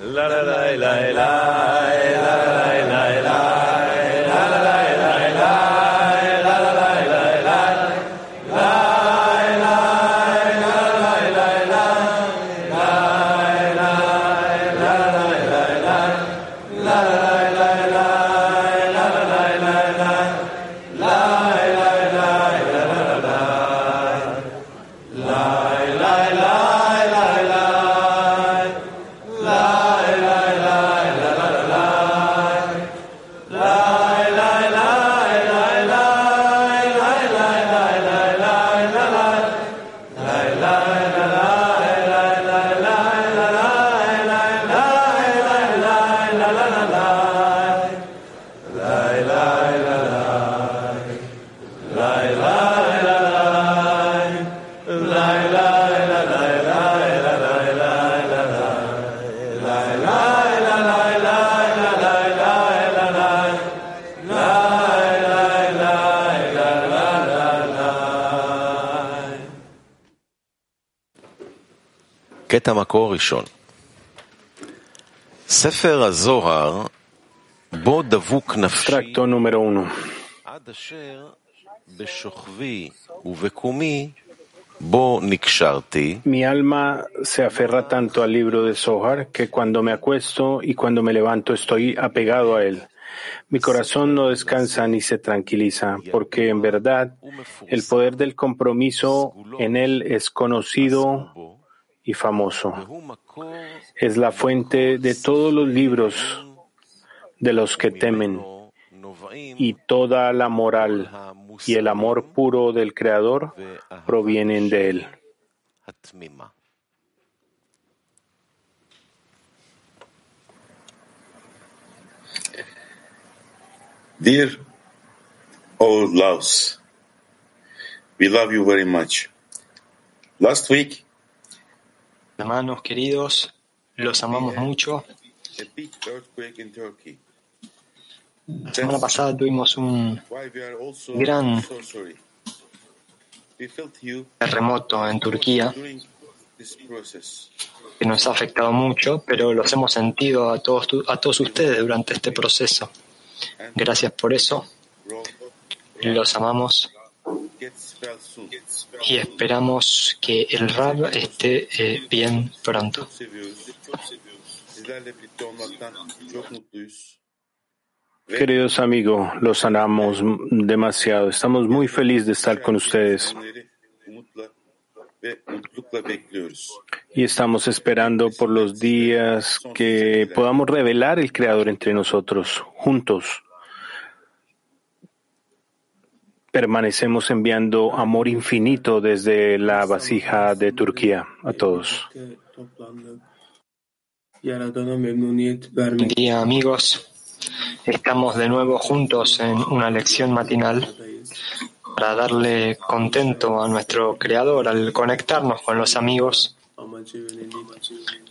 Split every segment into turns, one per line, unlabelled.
la la la la la la קטע מקור ראשון ספר הזוהר בו דבוק נפשי
Tracto número uno.
עד אשר בשוכבי ובקומי בו נקשרתי
Mi alma se aferra tanto al libro de Zohar que cuando me acuesto y cuando me levanto estoy apegado a él. Mi corazón no descansa ni se tranquiliza, porque en verdad el poder del compromiso en él es conocido y famoso. Es la fuente de todos los libros de los que temen y toda la moral y el amor puro del Creador provienen de él.
Dear all loves, we love you very much. Last week
Hermanos queridos, los amamos mucho. La semana pasada tuvimos un Gran- terremoto en Turquía que nos ha afectado mucho, pero los hemos sentido a todos, a todos ustedes durante este proceso. Gracias por eso, los amamos. Y esperamos que el Rab esté eh, bien pronto.
Queridos amigos, los amamos demasiado. Estamos muy felices de estar con ustedes y estamos esperando por los días que podamos revelar el Creador entre nosotros, juntos. Permanecemos enviando amor infinito desde la vasija de Turquía a todos.
Buen día amigos, estamos de nuevo juntos en una lección matinal para darle contento a nuestro Creador al conectarnos con los amigos.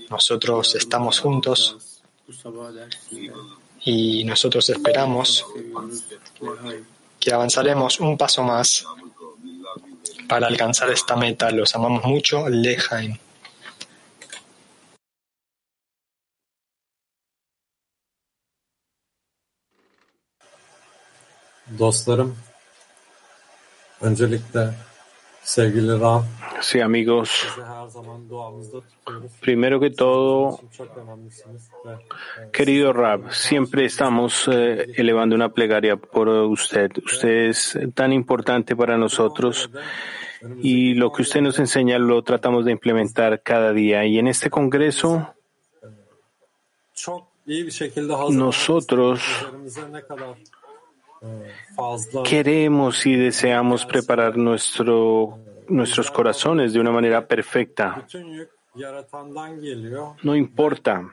Nosotros estamos juntos y nosotros esperamos. Que avanzaremos un paso más para alcanzar esta meta. Los amamos mucho, Lejaim.
Dostlarım, öncelikle
Sí, amigos, primero que todo, Querido Rab, siempre estamos eh, elevando una plegaria por usted. Usted es tan importante para nosotros y lo que usted nos enseña lo tratamos de implementar cada día. Y en este Congreso Nosotros queremos y deseamos preparar nuestro, nuestros corazones de una manera perfecta. No importa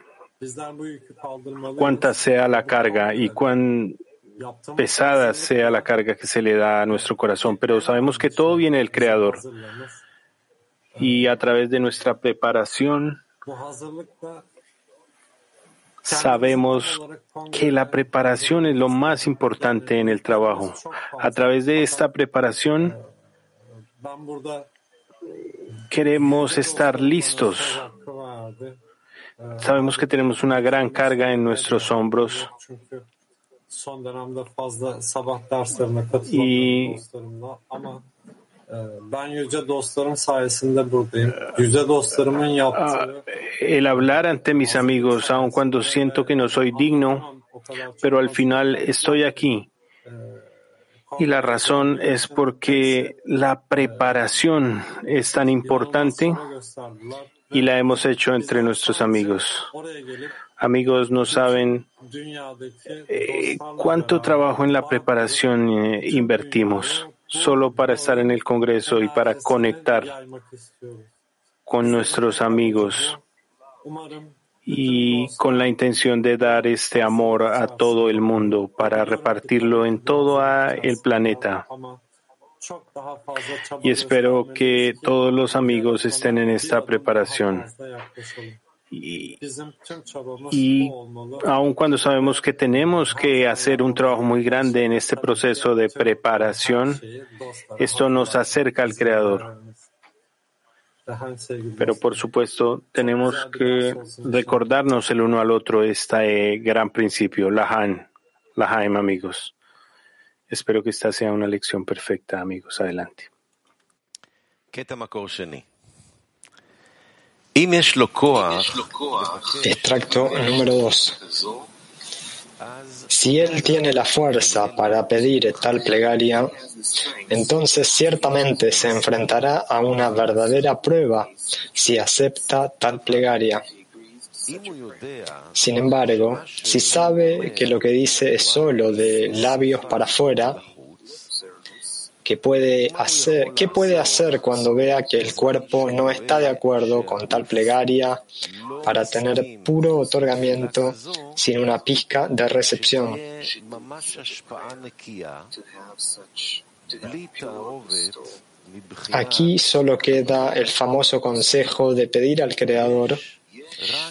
cuánta sea la carga y cuán pesada sea la carga que se le da a nuestro corazón, pero sabemos que todo viene del Creador. y a través de nuestra preparación sabemos que la preparación es lo más importante en el trabajo. A través de esta preparación queremos estar listos. Sabemos que tenemos una gran carga en nuestros hombros
Çünkü ben yüce dostlarım sayesinde buradayım. Yüce dostlarımın yaptığı
el hablar ante mis amigos, aun cuando siento que no soy digno, pero al final estoy aquí. Y la razón es porque la preparación es tan importante y la hemos hecho entre nuestros amigos. Amigos no saben eh, cuánto trabajo en la preparación eh, invertimos solo para estar en el Congreso y para conectar con nuestros amigos y con la intención de dar este amor a todo el mundo para repartirlo en todo el planeta. Y espero que todos los amigos estén en esta preparación. Y, aun cuando sabemos que tenemos que hacer un trabajo muy grande en este proceso de preparación, esto nos acerca al Creador. Pero por supuesto, tenemos que recordarnos el uno al otro este gran principio, Lahan, Lahaim, amigos. Espero que esta sea una lección perfecta, amigos. Adelante.
Extracto número 2. Si él tiene la fuerza para pedir tal plegaria, entonces ciertamente se enfrentará a una verdadera prueba si acepta tal plegaria. Sin embargo, si sabe que lo que dice es solo de labios para afuera, ¿Qué puede hacer cuando vea que el cuerpo no está de acuerdo con tal plegaria para tener puro otorgamiento sin una pizca de recepción? Aquí solo queda el famoso consejo de pedir al Creador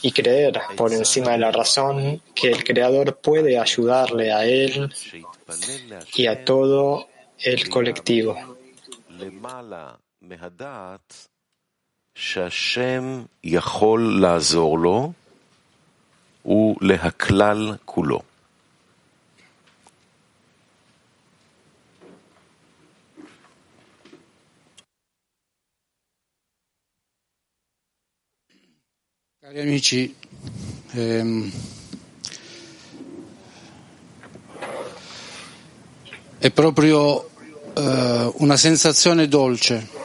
y creer por encima de la razón que el Creador puede ayudarle a él y a todo Il colectivo.
Cari amici, ehm, è proprio eh, una sensazione dolce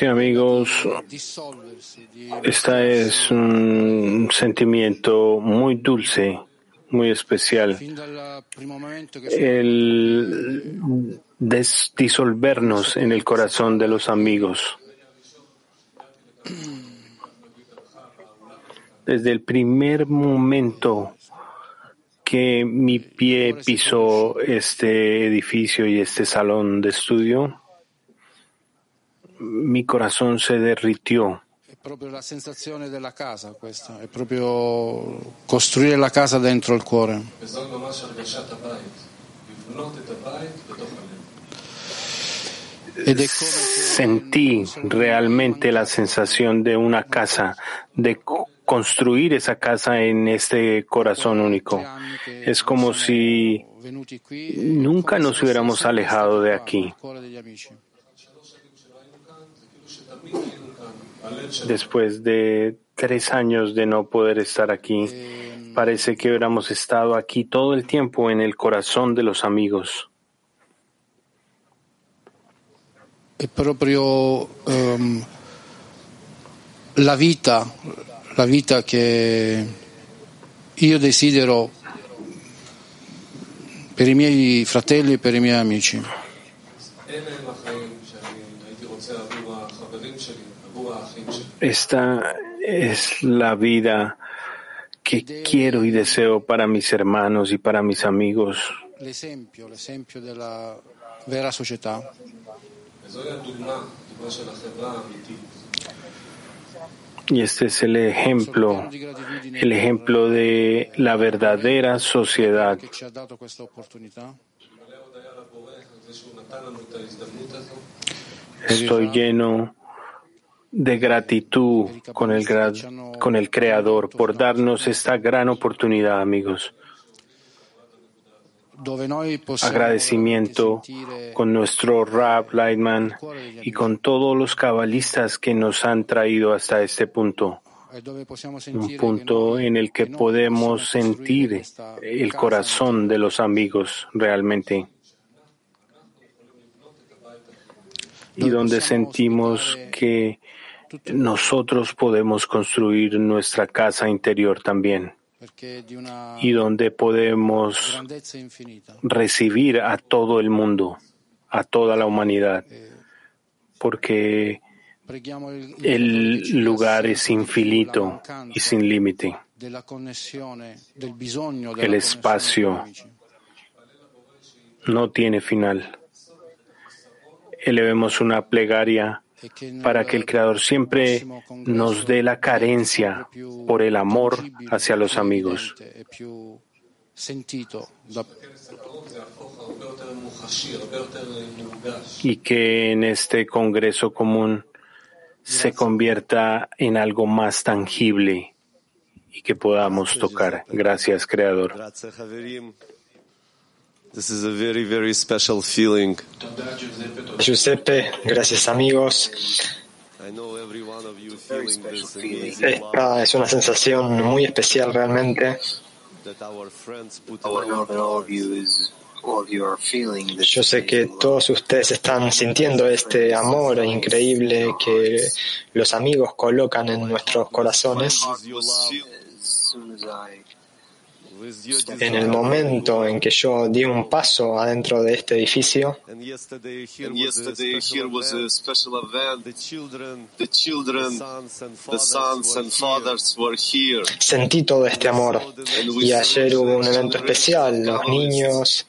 Sí, amigos, este es un sentimiento muy dulce, muy especial.
che
El disolvernos en el corazón de los amigos. Desde el primer momento que mi pie pisó este edificio y este salón de estudio, mi corazón se derritió.
proprio la sensazione della casa questa, è proprio costruire la casa dentro il cuore.
Sentí realmente la sensación de una casa, de co- construir esa casa en este corazón único. Es como si nunca nos hubiéramos alejado de aquí. Después de tres años de no poder estar aquí, parece que hubiéramos estado aquí todo el tiempo en el corazón de los amigos.
è proprio um, la vita, la vita che io desidero per i miei fratelli e per i miei amici.
Esta es la vida que quiero y deseo para mis hermanos y para mis amigos.
L'esempio, l'esempio della vera società.
Y este es el ejemplo, el ejemplo de la verdadera sociedad. Estoy lleno de gratitud con el, con el Creador por darnos esta gran oportunidad, amigos. Agradecimiento con nuestro Rab Lightman y con todos los cabalistas que nos han traído hasta este punto. Un punto en el que podemos sentir el corazón de los amigos realmente. Y donde sentimos que nosotros podemos construir nuestra casa interior también. Y donde podemos recibir a todo el mundo, a toda la humanidad, porque
il, il
el lugar es infinito y sin límite. El espacio no tiene final. Elevemos una plegaria para que el Creador siempre nos dé la carencia por el amor hacia los amigos. Y que en este Congreso Común se convierta en algo más tangible y que podamos tocar. Gracias, Creador.
This is a very, very special feeling.
Giuseppe, gracias amigos.
Esta eh,
ah, es una sensación muy especial realmente. Yo sé que todos ustedes están sintiendo este amor increíble que los amigos colocan en nuestros corazones. En el momento en que yo di un paso adentro de este edificio, sentí todo este amor. Y ayer hubo un evento especial, los niños,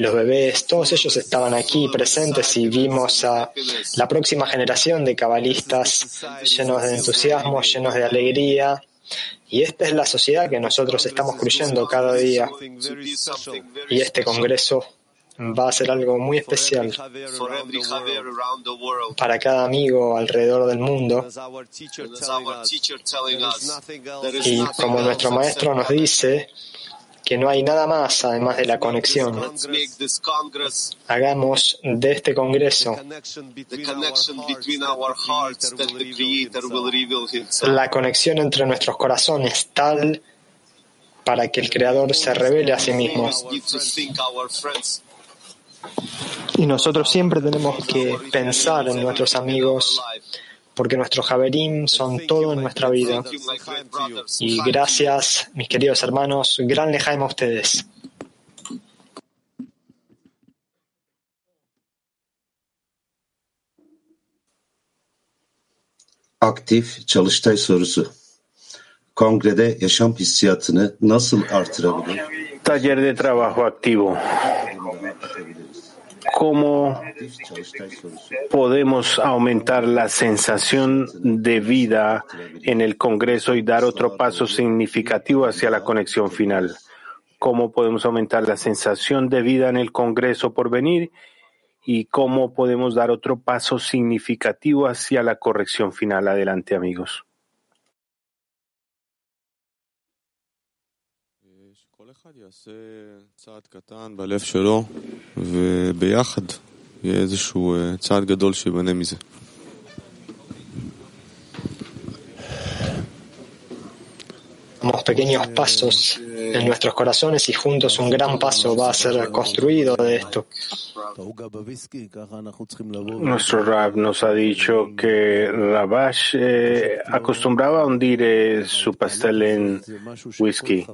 los bebés, todos ellos estaban aquí presentes y vimos a la próxima generación de cabalistas llenos de entusiasmo, llenos de alegría. Y esta es la sociedad que nosotros estamos construyendo cada día. Y este congreso va a ser algo muy especial para cada amigo alrededor del mundo. Y como nuestro maestro nos dice que no hay nada más además de la conexión. Hagamos de este congreso la conexión entre nuestros corazones tal para que el Creador se revele a sí mismo. Y nosotros siempre tenemos que pensar en nuestros amigos, porque nuestros Javerim son todo en nuestra vida. Y gracias, mis queridos hermanos, gran lejaim a ustedes.
Aktif çalıştay sorusu. Kongrede yaşam hissiyatını nasıl artırabilir?
Taller de trabajo activo. ¿Cómo podemos aumentar la sensación de vida en el Congreso y dar otro paso significativo hacia la conexión final? ¿Cómo podemos aumentar la sensación de vida en el Congreso por venir? ¿Y cómo podemos dar otro paso significativo hacia la corrección final? Adelante, amigos.
Damos pequeños pasos en nuestros corazones y juntos un gran paso va a ser construido de esto.
Nuestro Rab nos ha dicho que Rabash eh, acostumbraba a hundir eh, su pastel en whisky.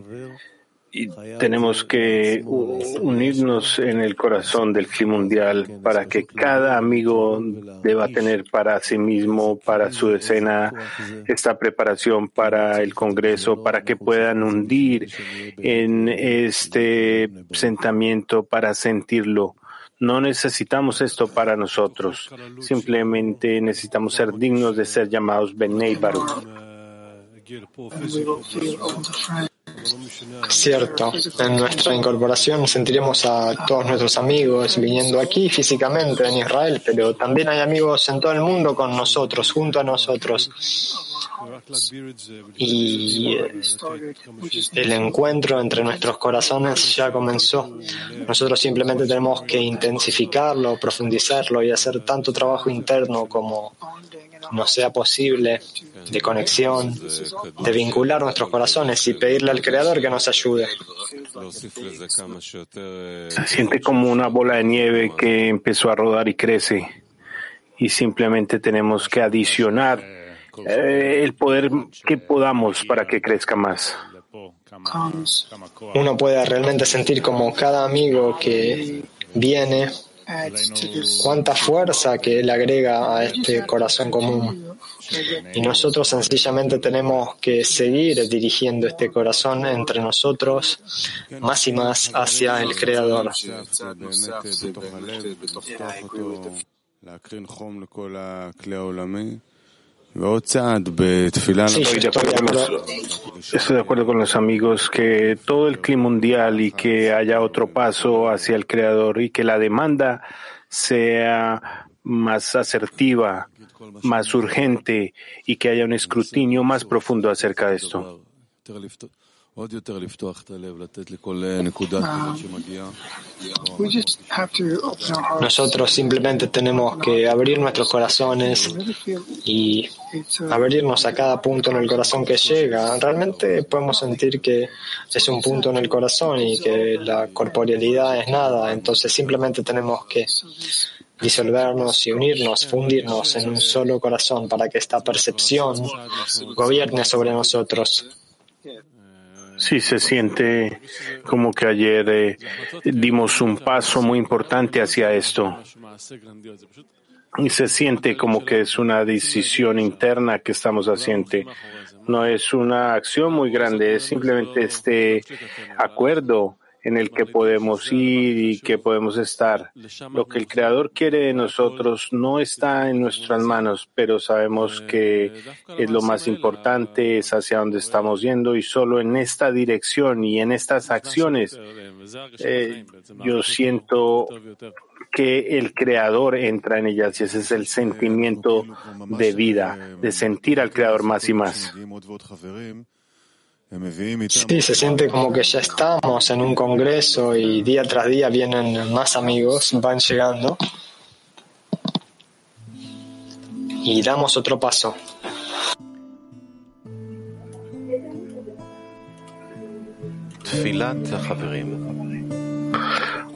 Y tenemos que unirnos en el corazón del clima mundial para que cada amigo deba tener para sí mismo, para su escena, esta preparación para el Congreso, para que puedan hundir en este sentimiento para sentirlo. No necesitamos esto para nosotros. Simplemente necesitamos ser dignos de ser llamados Bnei Baruch.
Cierto, en nuestra incorporación sentiremos a todos nuestros amigos viniendo aquí físicamente en Israel, pero también hay amigos en todo el mundo con nosotros, junto a nosotros. Y el encuentro entre nuestros corazones ya comenzó. Nosotros simplemente tenemos que intensificarlo, profundizarlo y hacer tanto trabajo interno como nos sea posible de conexión, de vincular nuestros corazones y pedirle al Creador que nos ayude.
Se siente como una bola de nieve que empezó a rodar y crece y simplemente tenemos que adicionar eh, el poder que podamos para que crezca más.
Uno puede realmente sentir como cada amigo que viene, cuánta fuerza que él agrega a este corazón común. Y nosotros sencillamente tenemos que seguir dirigiendo este corazón entre nosotros más y más hacia el Creador.
Estoy de, acuerdo con los, estoy de acuerdo con los amigos que todo el clima mundial y que haya otro paso hacia el Creador y que la demanda sea más asertiva, más urgente y que haya un escrutinio más profundo acerca de esto.
Nosotros simplemente tenemos que abrir nuestros corazones y abrirnos a cada punto en el corazón que llega. Realmente podemos sentir que es un punto en el corazón y que la corporealidad es nada. Entonces simplemente tenemos que disolvernos y unirnos, fundirnos en un solo corazón para que esta percepción gobierne sobre nosotros.
Sí, se siente como que ayer eh, dimos un paso muy importante hacia esto. Y se siente como que es una decisión interna que estamos haciendo. No es una acción muy grande, es simplemente este acuerdo en el que podemos ir y que podemos estar. Lo que el Creador quiere de nosotros no está en nuestras manos, pero sabemos que es lo más importante, es hacia donde estamos yendo y solo en esta dirección y en estas acciones eh, yo siento que el Creador entra en ellas y ese es el sentimiento de vida, de sentir al Creador más y más.
Sí, se siente como que ya estamos en un congreso y día tras día vienen más amigos, van llegando. Y damos otro paso.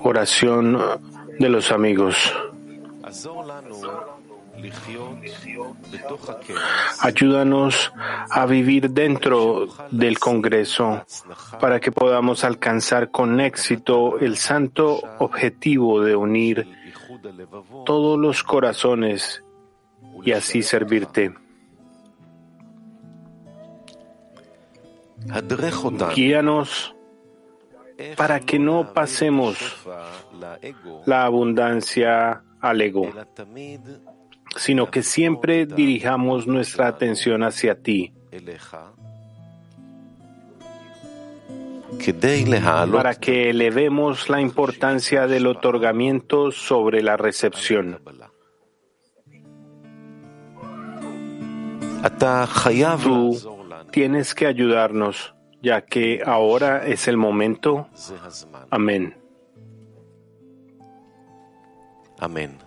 Oración de los amigos. Ayúdanos a vivir dentro del Congreso para que podamos alcanzar con éxito el santo objetivo de unir todos los corazones y así servirte. Guíanos para que no pasemos la abundancia al ego, sino que siempre dirijamos nuestra atención hacia ti, para que elevemos la importancia del otorgamiento sobre la recepción. Tú tienes que ayudarnos, ya que ahora es el momento. Amén.
Amén.